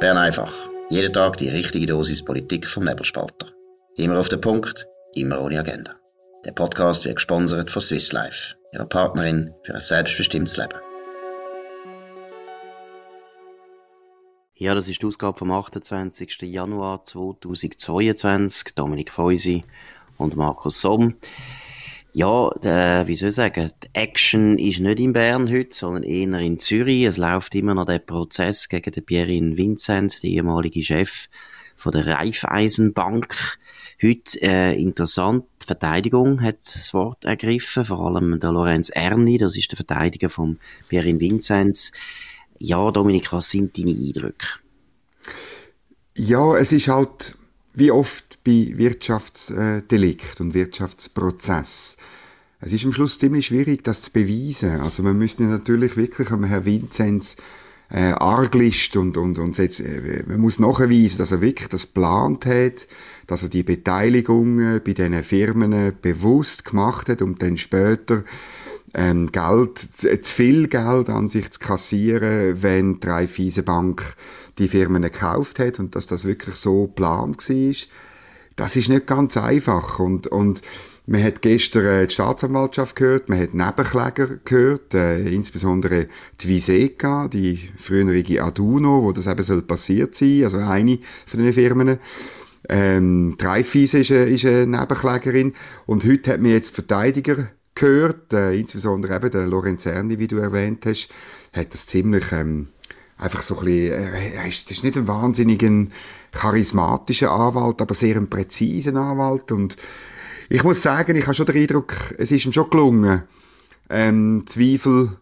Bern einfach. Jeden Tag die richtige Dosis Politik vom Nebelspalter. Immer auf den Punkt, immer ohne Agenda. Der Podcast wird gesponsert von Swiss Life, ihrer Partnerin für ein selbstbestimmtes Leben. Ja, das ist die Ausgabe vom 28. Januar 2022. Dominik Feusi und Markus Somm. Ja, äh, wie soll ich sagen, die Action ist nicht in Bern heute, sondern eher in Zürich. Es läuft immer noch der Prozess gegen den Pierin Vinzenz, der ehemalige Chef von der Raiffeisenbank. Heute äh, interessant, die Verteidigung hat das Wort ergriffen, vor allem der Lorenz Erni, das ist der Verteidiger von Pierin Vinzenz. Ja, Dominik, was sind deine Eindrücke? Ja, es ist halt wie oft bei Wirtschaftsdelikt und Wirtschaftsprozess. Es ist am Schluss ziemlich schwierig, das zu beweisen. Also man müsste natürlich wirklich am Herrn Vinzenz äh, Arglist und, und, und jetzt, äh, man muss nachweisen, dass er wirklich das geplant hat, dass er die Beteiligungen bei diesen Firmen bewusst gemacht hat, um dann später ähm, Geld, zu viel Geld an sich zu kassieren, wenn die Raiffeisenbank die Firmen gekauft hat und dass das wirklich so geplant war. Das ist nicht ganz einfach und, und man hat gestern äh, die Staatsanwaltschaft gehört, man hat Nebenkläger gehört, äh, insbesondere die Viseca, die frühere Aduno, wo das eben soll passiert sein, also eine von den Firmen. Ähm, Dreyfus ist eine, ist eine Nebenklägerin und heute hat man jetzt Verteidiger gehört, äh, insbesondere eben der Lorenzerni, wie du erwähnt hast, hat das ziemlich ähm, einfach so ein bisschen, äh, er ist, ist nicht ein wahnsinniger charismatischer Anwalt, aber sehr ein präziser Anwalt und ich muss sagen, ich habe schon den Eindruck, es ist ihm schon gelungen, ähm, Zweifel,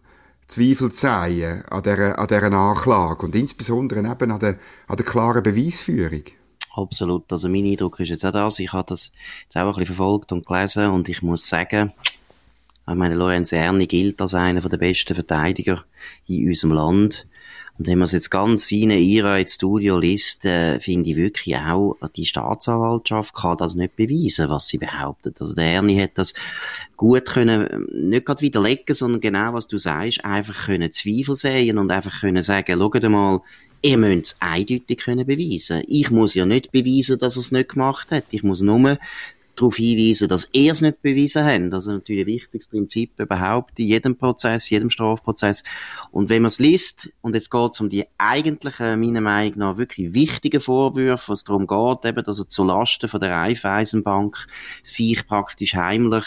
Zweifel zu sehen an dieser, an dieser Anklage und insbesondere eben an der, an der klaren Beweisführung. Absolut. Also mein Eindruck ist jetzt auch das. Ich habe das jetzt auch ein bisschen verfolgt und gelesen und ich muss sagen, ich meine, Lorenz Erni gilt als einer der besten Verteidiger in unserem Land. Und wenn man es jetzt ganz seine Ira ins Studio liest, äh, finde ich wirklich auch, die Staatsanwaltschaft kann das nicht beweisen, was sie behauptet. Also der Ernie hat das gut können, nicht gerade widerlegen, sondern genau was du sagst, einfach können Zweifel sehen und einfach können sagen, schaut mal, ihr müsst es eindeutig können beweisen. Ich muss ja nicht beweisen, dass er es nicht gemacht hat. Ich muss nur darauf hinweisen, dass er es nicht bewiesen hat. Das ist natürlich ein wichtiges Prinzip überhaupt in jedem Prozess, jedem Strafprozess. Und wenn man es liest, und jetzt geht es um die eigentlichen, meiner Meinung nach, wirklich wichtigen Vorwürfe, was darum geht, eben, dass er zu Lasten von der Raiffeisenbank sich praktisch heimlich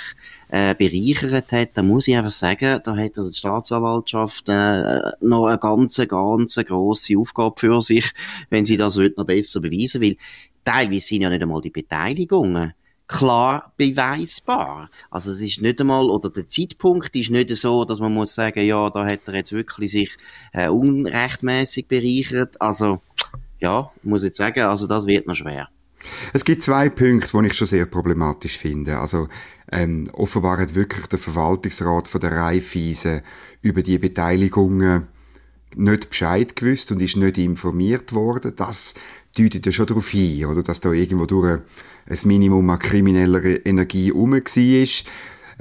äh, bereichert hat, dann muss ich einfach sagen, da hat die Staatsanwaltschaft äh, noch eine ganz, ganz grosse Aufgabe für sich, wenn sie das noch besser beweisen will. Teilweise sind ja nicht einmal die Beteiligungen klar beweisbar. Also es ist nicht einmal, oder der Zeitpunkt ist nicht so, dass man muss sagen, ja, da hat er jetzt wirklich sich äh, unrechtmäßig bereichert. Also ja, muss ich sagen, also das wird noch schwer. Es gibt zwei Punkte, die ich schon sehr problematisch finde. Also ähm, offenbar hat wirklich der Verwaltungsrat von der Raiffeisen über die Beteiligungen nicht Bescheid gewusst und ist nicht informiert worden. Das deutet ja schon darauf hin, oder, dass da irgendwo durch ein Minimum an krimineller Energie rum war.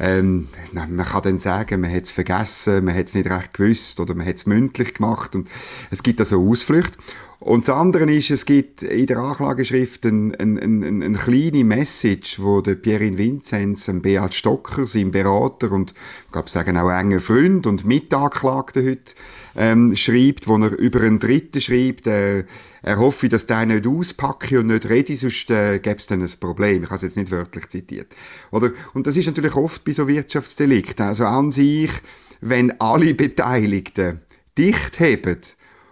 Ähm, man kann dann sagen, man hat es vergessen, man hat es nicht recht gewusst oder man hat es mündlich gemacht und es gibt also Ausflüchte. Und das andere ist, es gibt in der Anklageschrift eine ein, ein, ein kleine Message, wo der Pierin Vinzenz, ein Beat Stocker, sein Berater und, ich glaube, sagen auch enger Freund und Mitanklagter heute, ähm, schreibt, wo er über einen Dritten schreibt, äh, er hoffe, dass der nicht auspacke und nicht rede, sonst äh, gäbe es dann ein Problem. Ich habe es jetzt nicht wörtlich zitiert. Oder? Und das ist natürlich oft bei so Wirtschaftsdelikten. Also an sich, wenn alle Beteiligten dicht haben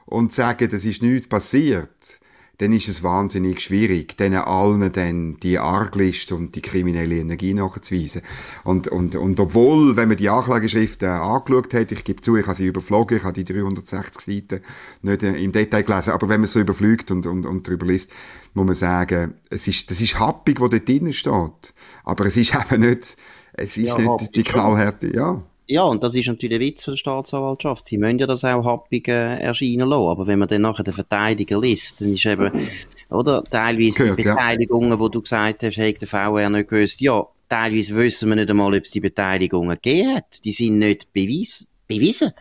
und sagen, das ist nichts passiert, dann ist es wahnsinnig schwierig, denen allen dann die Arglist und die kriminelle Energie nachzuweisen. Und, und, und obwohl, wenn man die Anklageschrift äh, angeschaut hat, ich gebe zu, ich habe sie überflogen, ich habe die 360 Seiten nicht äh, im Detail gelesen, aber wenn man so überfliegt und, und, und darüber liest, muss man sagen, es ist, das ist happig, was dort drinnen steht. Aber es ist eben nicht, es ist ja, nicht die Knallhärte, ja. Ja, und das ist natürlich ein Witz für die Staatsanwaltschaft. Sie müssen ja das auch happig äh, erscheinen lassen. Aber wenn man dann nachher den Verteidiger liest, dann ist eben, oder, teilweise Gehört, die Beteiligungen, ja. wo du gesagt hast, hat der VR nicht gewusst, ja, teilweise wissen wir nicht einmal, ob es die Beteiligungen gegeben hat. Die sind nicht beweis bewiesen.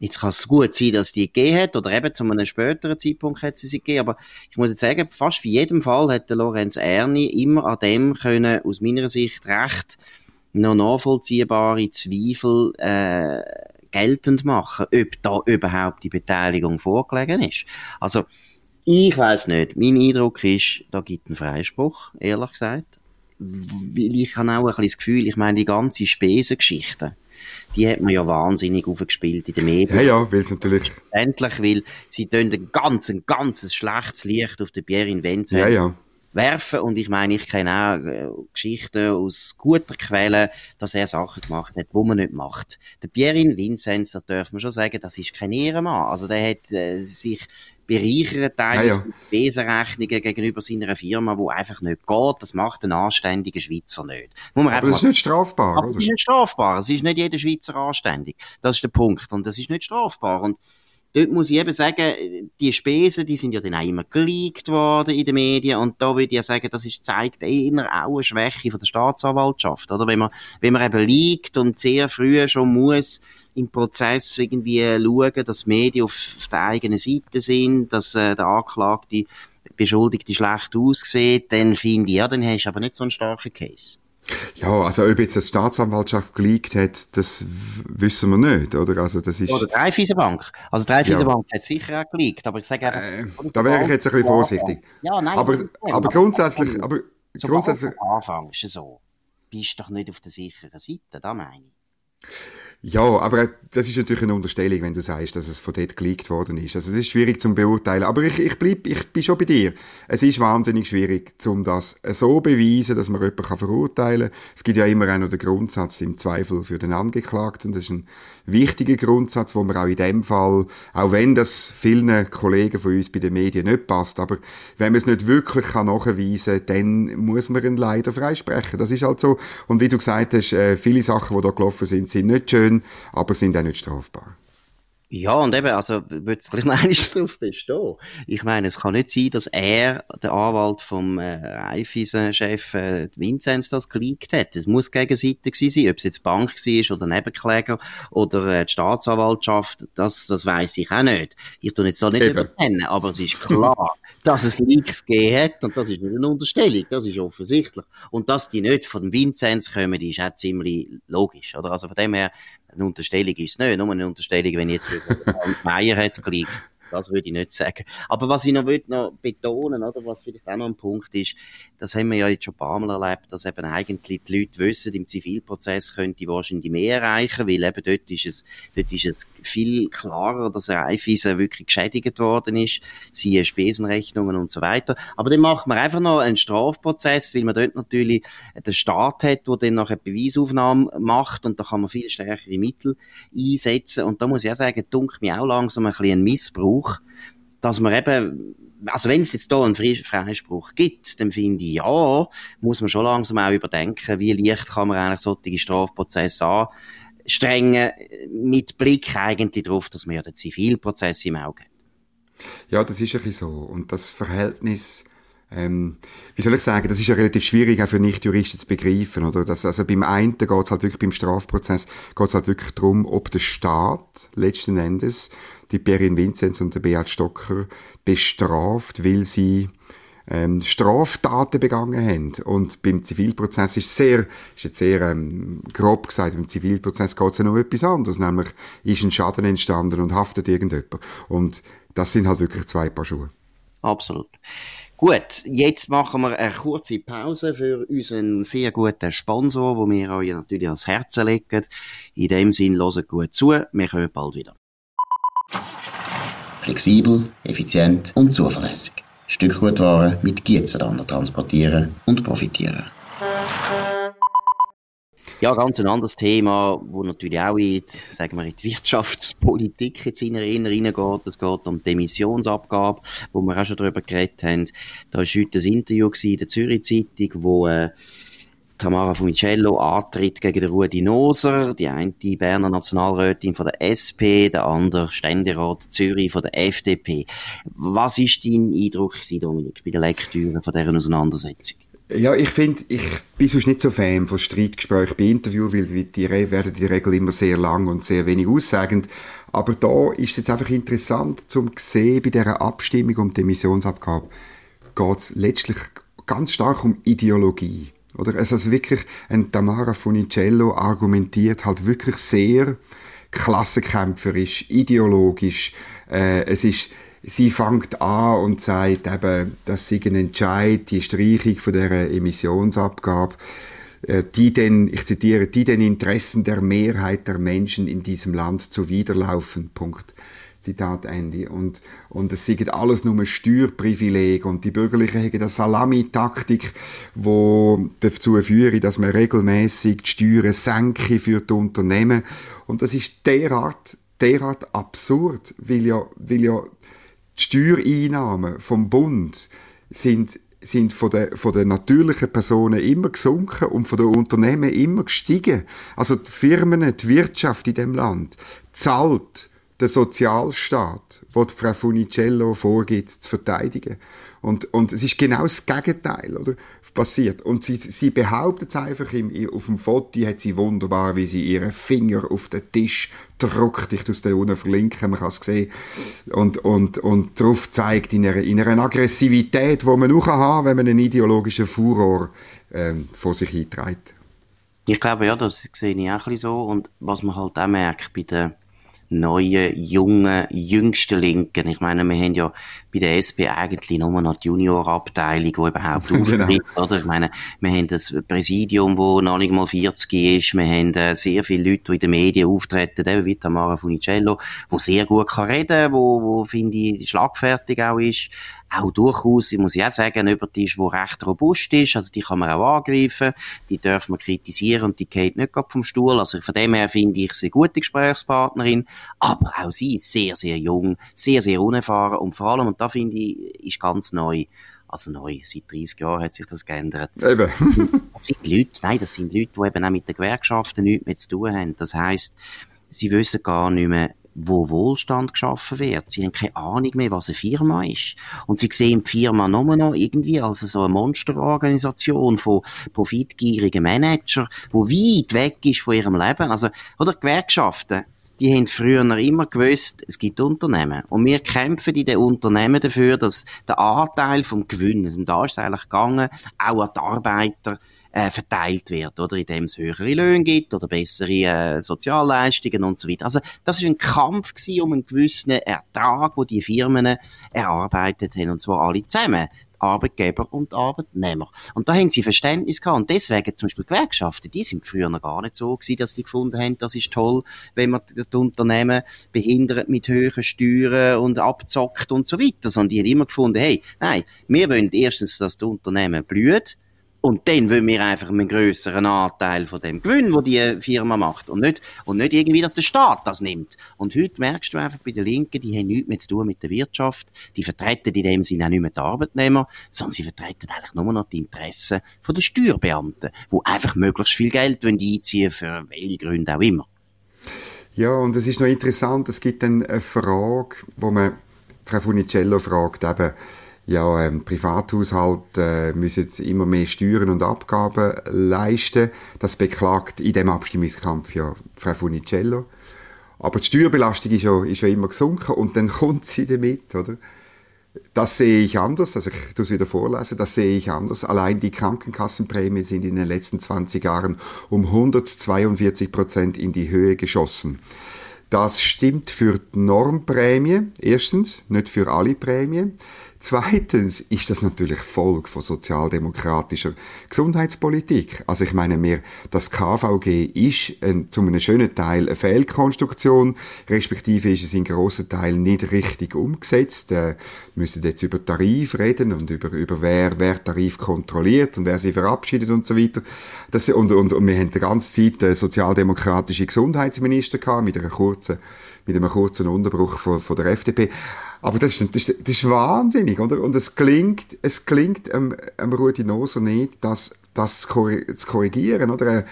Jetzt kann es gut sein, dass die gegeben hat, oder eben zu einem späteren Zeitpunkt hat sie sie gegeben, aber ich muss jetzt sagen, fast bei jedem Fall hat der Lorenz Erni immer an dem können, aus meiner Sicht recht noch nachvollziehbare Zweifel äh, geltend machen, ob da überhaupt die Beteiligung vorgelegen ist. Also, ich weiß nicht. Mein Eindruck ist, da gibt einen Freispruch, ehrlich gesagt. Weil ich habe auch ein bisschen das Gefühl, ich meine, die ganze Spesengeschichte, die hat man ja wahnsinnig aufgespielt in den Medien. Ja, ja, weil es natürlich... Endlich, weil sie tun ein ganz, ein ganz schlechtes Licht auf den Pierre Vincent. Ja, ja werfen. Und ich meine, ich kenne auch äh, Geschichten aus guter Quelle, dass er Sachen gemacht hat, wo man nicht macht. Der Pierin Vinzenz, da darf man schon sagen, das ist kein Ehrenmann. Also der hat äh, sich bereichert teilweise ja, ja. mit Besenrechnungen gegenüber seiner Firma, wo einfach nicht geht. Das macht ein anständiger Schweizer nicht. Muss man aber das ist nicht strafbar, aber oder? Das ist nicht strafbar. Es ist nicht jeder Schweizer anständig. Das ist der Punkt. Und das ist nicht strafbar. Und dort muss ich eben sagen, die Spesen, die sind ja dann auch immer geleakt worden in den Medien und da würde ich ja sagen, das ist, zeigt eher auch eine Schwäche von der Staatsanwaltschaft, oder? Wenn man, wenn man eben liegt und sehr früh schon muss im Prozess irgendwie schauen, dass Medien auf, auf der eigenen Seite sind, dass äh, der Anklagte Beschuldigte schlecht aussieht, dann finde ich, ja, dann hast du aber nicht so einen starken Case. Ja, also ob jetzt die Staatsanwaltschaft geleakt hat, das wissen wir nicht, oder? Also das ist... Oder die Raiffeisenbank. Also die Raiffeisenbank ja. hat sicher auch geleakt, aber ich sage einfach... Äh, da wäre ich jetzt ein bisschen vorsichtig. Ja, nein. Aber, aber, aber grundsätzlich... Aber grundsätzlich... Am Anfang ist es so. Bist doch nicht auf der sicheren Seite, da meine ich. Ja, aber das ist natürlich eine Unterstellung, wenn du sagst, dass es von dort geleakt worden ist. Also es ist schwierig zum beurteilen. Aber ich, ich, bleib, ich bin schon bei dir. Es ist wahnsinnig schwierig, um das so beweisen, dass man jemanden verurteilen kann. Es gibt ja immer auch noch den Grundsatz im Zweifel für den Angeklagten. Das ist ein wichtiger Grundsatz, wo man auch in dem Fall, auch wenn das vielen Kollegen von uns bei den Medien nicht passt, aber wenn man es nicht wirklich kann nachweisen kann, dann muss man ihn leider freisprechen. Das ist halt so. Und wie du gesagt hast, äh, viele Sachen, die da gelaufen sind, sind nicht schön, aber sind auch nicht strafbar. Ja, und eben, also, würde es gleich noch drauf bestehen. Ich meine, es kann nicht sein, dass er, der Anwalt vom äh, Raiffeisen-Chef äh, Vinzenz, das geleakt hat. Es muss gegenseitig sein, ob es jetzt Bank war oder Nebenkläger oder äh, die Staatsanwaltschaft, das, das weiß ich auch nicht. Ich tue jetzt da nicht überkennen, aber es ist klar, dass es Leaks gegeben hat, und das ist nicht eine Unterstellung, das ist offensichtlich. Und dass die nicht von Vinzenz kommen, ist auch ziemlich logisch, oder? Also von dem her, eine Unterstellung ist es nicht, nur eine Unterstellung, wenn ich jetzt Meier hat es geleakt. Das würde ich nicht sagen. Aber was ich noch, noch betonen, oder, was vielleicht auch noch ein Punkt ist, das haben wir ja jetzt schon ein paar Mal erlebt, dass eben eigentlich die Leute wissen, im Zivilprozess könnte wahrscheinlich mehr erreichen, weil eben dort ist es, dort ist es viel klarer, dass ein wirklich geschädigt worden ist, siehe Spesenrechnungen und so weiter. Aber dann macht man einfach noch einen Strafprozess, weil man dort natürlich den Staat hat, der dann nachher Beweisaufnahme macht und da kann man viel stärkere Mittel einsetzen und da muss ich auch sagen, dunkelt mir auch langsam ein bisschen ein Missbrauch Freispruch, dass man eben also wenn es jetzt da einen Freispruch gibt, dann finde ich, ja, muss man schon langsam auch überdenken, wie leicht kann man eigentlich solche Strafprozesse anstrengen, mit Blick eigentlich darauf, dass man ja den Zivilprozess im Auge hat. Ja, das ist ein bisschen so. Und das Verhältnis, ähm, wie soll ich sagen, das ist ja relativ schwierig auch für Nichtjuristen zu begreifen, oder? Das, also beim einen geht es halt wirklich, beim Strafprozess geht es halt wirklich darum, ob der Staat letzten Endes die Perin Vinzenz und der Beat Stocker bestraft, weil sie ähm, Straftaten begangen haben. Und beim Zivilprozess ist sehr, ist jetzt sehr ähm, grob gesagt, beim Zivilprozess geht es ja noch etwas anderes, nämlich ist ein Schaden entstanden und haftet irgendjemand. Und das sind halt wirklich zwei Paar Schuhe. Absolut. Gut, jetzt machen wir eine kurze Pause für unseren sehr guten Sponsor, wo wir euch natürlich ans Herz legen. In dem Sinn, hört gut zu. Wir kommen bald wieder. Flexibel, effizient und zuverlässig. Stückgutware mit Gietzenlander transportieren und profitieren. Ja, ganz ein anderes Thema, wo natürlich auch in, sagen wir, in die Wirtschaftspolitik jetzt in reingeht. Es geht um die Emissionsabgabe, wo wir auch schon darüber geredet haben. Da war heute ein Interview in der Zürich Zeitung, wo äh, Tamara Fumicello antritt gegen Rudi Noser, die eine die Berner Nationalrätin von der SP, der andere Ständerat Zürich von der FDP. Was ist dein Eindruck, Dominik, bei der Lektüre von dieser Auseinandersetzung? Ja, ich finde, ich bin sonst nicht so Fan von Streitgesprächen bei Interviews, weil die werden der Regel immer sehr lang und sehr wenig aussagend. Aber da ist es jetzt einfach interessant zum sehen, bei dieser Abstimmung um die Emissionsabgabe geht es letztlich ganz stark um Ideologie. Oder? Es ist wirklich, ein Tamara Funicello argumentiert halt wirklich sehr klassenkämpferisch, ideologisch. Äh, es ist, sie fängt an und sagt eben, dass sie ein Entscheid, die Streichung von der Emissionsabgabe, äh, die den, ich zitiere, die den Interessen der Mehrheit der Menschen in diesem Land zuwiderlaufen. Punkt. Zitat Ende. Und, und es sind alles nur Steuerprivileg und die Bürgerlichen haben eine Salami-Taktik, die dazu führt, dass man regelmäßig die Steuern senke für die Unternehmen. Und das ist derart, derart absurd, weil ja, weil ja die Steuereinnahmen vom Bund sind sind von den, von den natürlichen Personen immer gesunken und von den Unternehmen immer gestiegen. Also die Firmen, die Wirtschaft in dem Land zahlt den Sozialstaat, den Frau Funicello vorgibt, zu verteidigen. Und, und es ist genau das Gegenteil oder, passiert. Und sie, sie behauptet es einfach, im, auf dem Foto hat sie wunderbar, wie sie ihren Finger auf den Tisch drückt. Ich tue es da unten verlinken, man kann es sehen. Und, und, und darauf zeigt, in einer, in einer Aggressivität, die man auch haben kann, wenn man einen ideologischen Furor ähm, vor sich einträgt. Ich glaube, ja, das sehe ich auch ein bisschen so. Und was man halt auch merkt bei den neuen, jungen, jüngsten Linken. Ich meine, wir haben ja bei der SP eigentlich nur noch die Juniorabteilung, die überhaupt genau. auftritt, oder? Ich meine, wir haben das Präsidium, wo noch nicht mal 40 ist, wir haben äh, sehr viele Leute, die in den Medien auftreten, eben wie Tamara Funicello, wo sehr gut kann reden, wo, wo finde ich, schlagfertig auch ist, auch durchaus, ich muss ja auch sagen, jemand ist, der recht robust ist, also die kann man auch angreifen, die darf man kritisieren und die geht nicht vom Stuhl, also von dem her finde ich sie eine gute Gesprächspartnerin, aber auch sie ist sehr, sehr jung, sehr, sehr unerfahren und vor allem, und da finde ich, ist ganz neu, also neu, seit 30 Jahren hat sich das geändert. Eben. das sind Leute, nein, das sind Leute, die eben auch mit den Gewerkschaften nichts mehr zu tun haben. Das heisst, sie wissen gar nicht mehr, wo Wohlstand geschaffen wird. Sie haben keine Ahnung mehr, was eine Firma ist. Und sie sehen die Firma nur noch irgendwie als so eine Monsterorganisation von profitgierigen Managern, wo weit weg ist von ihrem Leben. Also, oder Gewerkschaften die haben früher immer gewusst, es gibt Unternehmen. Und wir kämpfen in den Unternehmen dafür, dass der Anteil vom Gewinn, und da ist es eigentlich gegangen, auch an die Arbeiter äh, verteilt wird, oder indem es höhere Löhne gibt oder bessere äh, Sozialleistungen und so weiter. Also das ist ein Kampf gewesen um einen gewissen Ertrag, wo die Firmen erarbeitet haben, und zwar alle zusammen. Arbeitgeber und Arbeitnehmer. Und da haben sie Verständnis gehabt. Und deswegen zum Beispiel Gewerkschaften, die sind früher noch gar nicht so gewesen, dass die gefunden haben, das ist toll, wenn man das Unternehmen behindert mit höheren Steuern und abzockt und so weiter. Sondern die haben immer gefunden, hey, nein, wir wollen erstens, dass das Unternehmen blüht, und dann wollen wir einfach einen grösseren Anteil von dem Gewinn, wo die Firma macht. Und nicht, und nicht irgendwie, dass der Staat das nimmt. Und heute merkst du einfach bei den Linken, die haben nichts mehr zu tun mit der Wirtschaft. Die vertreten in dem Sinne auch nicht mehr die Arbeitnehmer, sondern sie vertreten eigentlich nur noch die Interessen den Steuerbeamten, die einfach möglichst viel Geld einziehen für welche Gründe auch immer. Ja, und es ist noch interessant, es gibt dann eine Frage, wo man Frau Funicello fragt, eben, ja, ähm, Privathaushalte äh, müssen immer mehr Steuern und Abgaben leisten. Das beklagt in dem Abstimmungskampf ja Frau Funicello. Aber die Steuerbelastung ist ja, ist ja immer gesunken und dann kommt sie damit, oder? Das sehe ich anders, also ich tue es wieder vorlesen, das sehe ich anders. Allein die Krankenkassenprämien sind in den letzten 20 Jahren um 142 Prozent in die Höhe geschossen. Das stimmt für die Normprämie, erstens, nicht für alle Prämien. Zweitens ist das natürlich Folge von sozialdemokratischer Gesundheitspolitik. Also ich meine mir, das KVG ist ein, zu einem schönen Teil eine Fehlkonstruktion, respektive ist es in grossen Teilen nicht richtig umgesetzt. Äh, müssen jetzt über Tarif reden und über, über wer, wer Tarif kontrolliert und wer sie verabschiedet und so weiter. Das, und, und, und wir haben die ganze Zeit eine sozialdemokratische Gesundheitsminister gehabt, mit einer kurzen mit einem kurzen Unterbruch von, von der FDP. Aber das ist, das, ist, das ist wahnsinnig, oder? Und es klingt, es klingt ähm, ähm, Rudi Noser nicht, dass das zu korrigieren, oder?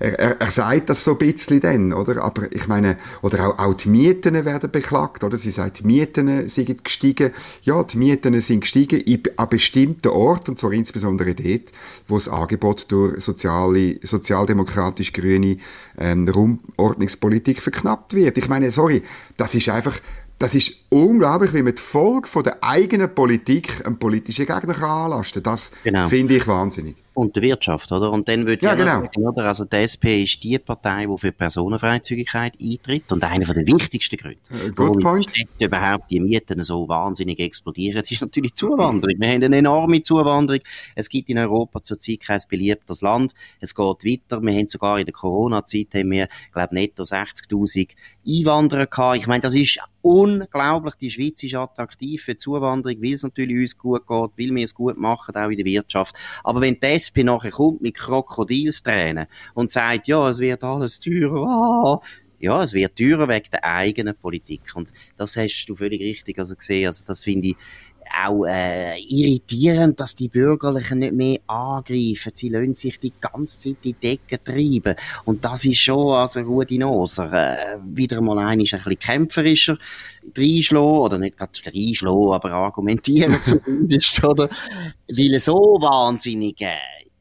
Er, er, er sagt das so ein bisschen dann, oder? Aber ich meine, oder auch, auch die Mieten werden beklagt, oder? Sie sagt, die Mieten sind gestiegen. Ja, die Mieten sind gestiegen an bestimmten Orten, und zwar insbesondere dort, wo das Angebot durch soziale, sozialdemokratisch-grüne ähm, Raumordnungspolitik verknappt wird. Ich meine, sorry, das ist einfach das ist unglaublich, wie man die Folge von der eigenen Politik einem politischen Gegner kann anlasten kann. Das genau. finde ich wahnsinnig. Und der Wirtschaft, oder? Und dann würde ja, ich genau. sagen, oder? Also die SP ist die Partei, die für Personenfreizügigkeit eintritt und einer der wichtigsten Gründe, uh, good point. überhaupt die Mieten so wahnsinnig explodieren, ist natürlich Zuwanderung. Wir haben eine enorme Zuwanderung. Es gibt in Europa zurzeit kein beliebtes Land. Es geht weiter. Wir haben sogar in der Corona-Zeit haben wir, glaube netto 60.000 Einwanderer gehabt. Ich meine, das ist unglaublich. Die Schweiz ist attraktiv für Zuwanderung, weil es natürlich uns gut geht, weil wir es gut machen, auch in der Wirtschaft. Aber wenn die SP nachher kommt mit Krokodilstränen und sagt, ja, es wird alles teurer, ah, ja, es wird teurer wegen der eigenen Politik. Und das hast du völlig richtig also gesehen. Also das finde ich auch äh, irritierend, dass die Bürgerlichen nicht mehr angreifen. Sie lassen sich die ganze Zeit in die Decke treiben. Und das ist schon, also Rudi Noser, äh, wieder mal ein bisschen kämpferischer reinschlagen, oder nicht gerade reinschlagen, aber argumentieren zumindest, oder? Weil so wahnsinnig äh,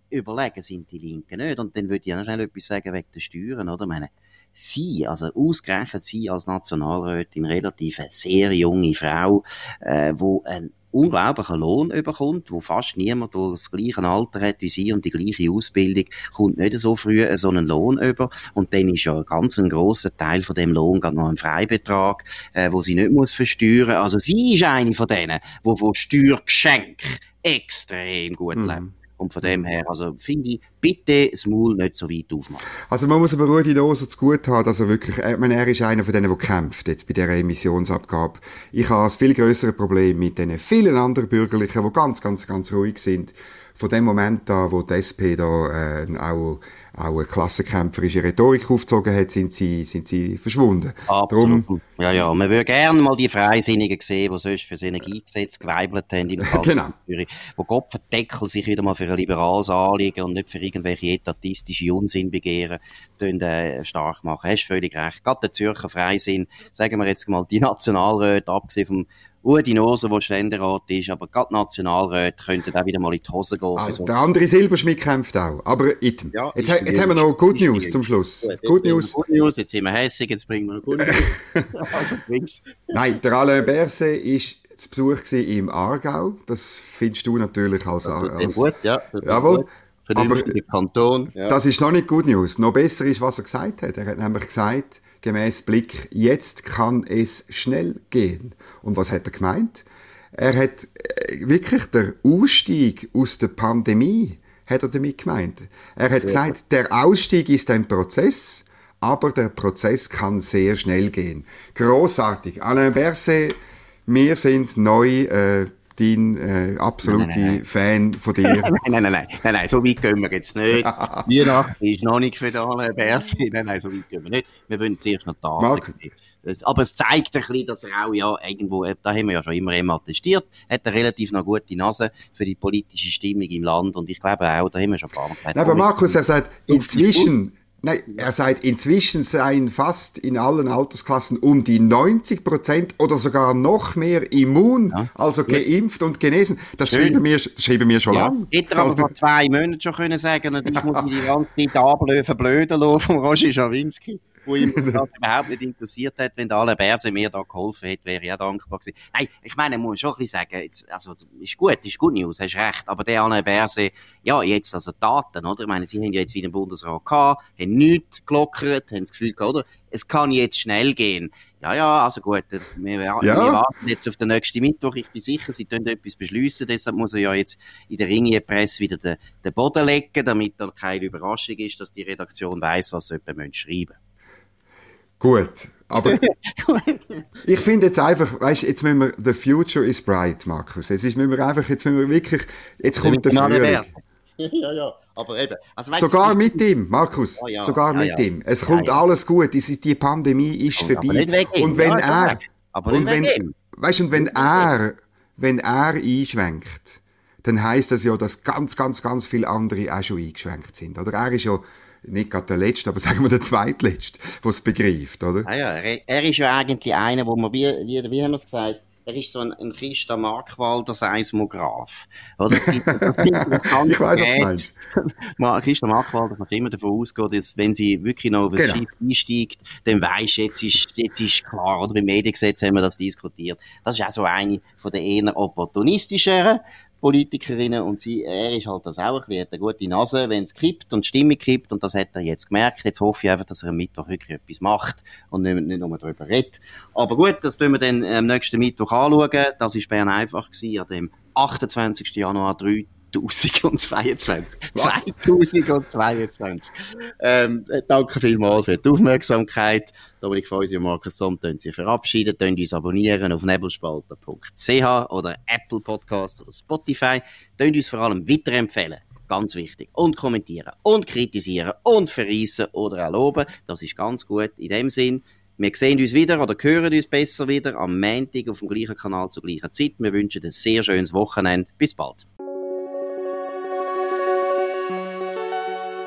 überlegen sind die Linken nicht. Und dann würde ich noch schnell etwas sagen wegen der Steuern, oder? Ich meine, sie, also ausgerechnet sie als Nationalrätin, relativ eine sehr junge Frau, äh, wo einen unglaublichen Lohn bekommt, wo fast niemand, der das gleiche Alter hat wie sie und die gleiche Ausbildung, kommt nicht so früh so einen Lohn über. Und dann ist ja ein ganz ein grosser Teil von dem Lohn gerade noch ein Freibetrag, äh, wo sie nicht muss versteuern. Also sie ist eine von denen, wo von Steuergeschenk extrem gut mhm. lebt. Und von dem her, also finde ich, bitte das Maul nicht so weit aufmachen. Also man muss aber Rudi Doser zu gut haben, dass er wirklich, ich meine, er ist einer von denen, der kämpft jetzt bei dieser Emissionsabgabe. Ich habe ein viel größeres Problem mit den vielen anderen Bürgerlichen, die ganz, ganz, ganz ruhig sind. Von dem Moment an, wo die SP da äh, auch auch eine klassenkämpferische Rhetorik aufgezogen hat, sind sie, sind sie verschwunden. Absolut. Darum, ja, ja. Man würde gerne mal die Freisinnigen sehen, die sonst für das Energiegesetz geweibelt haben im genau. Zürich, wo Kopfendeckel sich wieder mal für ein liberales Anliegen und nicht für irgendwelche etatistische Unsinn begehren, äh, stark machen. Hast völlig recht. Gerade der Zürcher Freisinn, sagen wir jetzt mal, die Nationalräte, abgesehen vom Udi Noser, der Ständerat ist, aber gerade Nationalräte könnten auch wieder mal in die Hose gehen. So. Der andere Silberschmidt kämpft auch. Aber item. Ja, jetzt, jetzt haben wir noch Good News zum Schluss. Gut, Good News. Good News, jetzt sind wir hässig, jetzt bringen wir noch Good News. also, Nein, der Alain Berset ist zu Besuch im Aargau. Das findest du natürlich als... als gut, ja. Jawohl. Für den aber Kanton. Ja. Das ist noch nicht Good News. Noch besser ist, was er gesagt hat. Er hat nämlich gesagt, gemäß Blick, jetzt kann es schnell gehen. Und was hat er gemeint? Er hat äh, wirklich der Ausstieg aus der Pandemie, hat er damit gemeint. Er hat ja. gesagt, der Ausstieg ist ein Prozess, aber der Prozess kann sehr schnell gehen. Großartig. Alain Berset, wir sind neu äh, dein äh, absoluter nein, nein, nein. Fan von dir. nein, nein, nein, nein, nein, nein, so weit gehen wir jetzt nicht. Weihnachten ist noch nicht für alle Bärse. Nein, nein, so weit gehen wir nicht. Wir wollen zuerst noch Daten sehen. aber es zeigt ein bisschen, dass er auch ja irgendwo, äh, da haben wir ja schon immer immer attestiert, hat eine relativ noch gute Nase für die politische Stimmung im Land und ich glaube auch, da haben wir schon ein paar Mal gesagt. Aber Markus, er sagt, inzwischen Nein, er sagt, inzwischen seien fast in allen Altersklassen um die 90 Prozent oder sogar noch mehr immun, ja. also geimpft und genesen. Das schreiben wir, das schreiben wir schon ja. lange. Hätte er aber vor zwei Monaten schon können sagen und ich muss mich die ganze Zeit ablöfen, blöden lassen von Roger Schawinski wo ihm das überhaupt nicht interessiert hat, wenn der alle Berse mir da geholfen hätte, wäre ich auch dankbar gewesen. Nein, ich meine, man muss schon ein bisschen sagen, jetzt, also, ist gut, ist gut News, hast recht, aber der alle Berse, ja, jetzt also Daten, oder? Ich meine, sie haben ja jetzt wieder einen Bundesrat gehabt, haben nichts gelockert, haben das Gefühl gehabt, oder? Es kann jetzt schnell gehen. Ja, ja, also gut, wir, ja. wir warten jetzt auf den nächsten Mittwoch. Ich bin sicher, sie können etwas beschließen. Deshalb muss er ja jetzt in der Ringier-Presse wieder den, den Boden legen, damit da keine Überraschung ist, dass die Redaktion weiß, was sie jemand schreiben Gut, aber ich finde jetzt einfach, weißt, jetzt müssen wir, the future is bright, Markus. Jetzt müssen wir einfach, jetzt müssen wir wirklich, jetzt kommt der Frühling. ja, ja, aber eben. Also, sogar mit ihm, Markus, oh, ja. sogar ja, mit ja. ihm. Es kommt alles gut, die, die Pandemie ist oh, vorbei. Und wenn er, aber und wenn, weißt, und wenn er, wenn er einschwenkt, dann heißt das ja, dass ganz, ganz, ganz viele andere auch schon eingeschränkt sind. Oder er ist ja nicht gerade der Letzte, aber sagen wir der Zweitletzte, der es begreift, oder? Ah ja, er, er, ist ja eigentlich einer, wo man, wie, wie, wie haben wir es gesagt, er ist so ein, ein Christa Markwalder Seismograph. Oder? Es gibt, es gibt das ich weiß, was du meinst. Christa Markwalder kann immer davon ausgehen, dass wenn sie wirklich noch auf das genau. Schiff einsteigt, dann weisst jetzt ist, jetzt ist klar, oder beim Mediengesetz haben wir das diskutiert. Das ist auch so eine von den eher opportunistischeren Politikerinnen und sie, er ist halt das auch ein hat eine gute Nase, wenn es kippt und die Stimme kippt und das hat er jetzt gemerkt. Jetzt hoffe ich einfach, dass er am Mittwoch wirklich etwas macht und nicht, nicht nur darüber redet. Aber gut, das tun wir dann am nächsten Mittwoch anschauen. Das war Bern einfach gewesen, an dem 28. Januar 3 2022. 2022. Ähm, danke vielmals für die Aufmerksamkeit. Dominik Feusi und Markus Somm können Sie verabschieden, können uns abonnieren auf nebelspalter.ch oder Apple Podcast oder Spotify. Können uns vor allem weiterempfehlen. Ganz wichtig. Und kommentieren und kritisieren und verreissen oder auch loben. Das ist ganz gut. In dem Sinn, wir sehen uns wieder oder hören uns besser wieder am Montag auf dem gleichen Kanal zur gleichen Zeit. Wir wünschen ein sehr schönes Wochenende. Bis bald.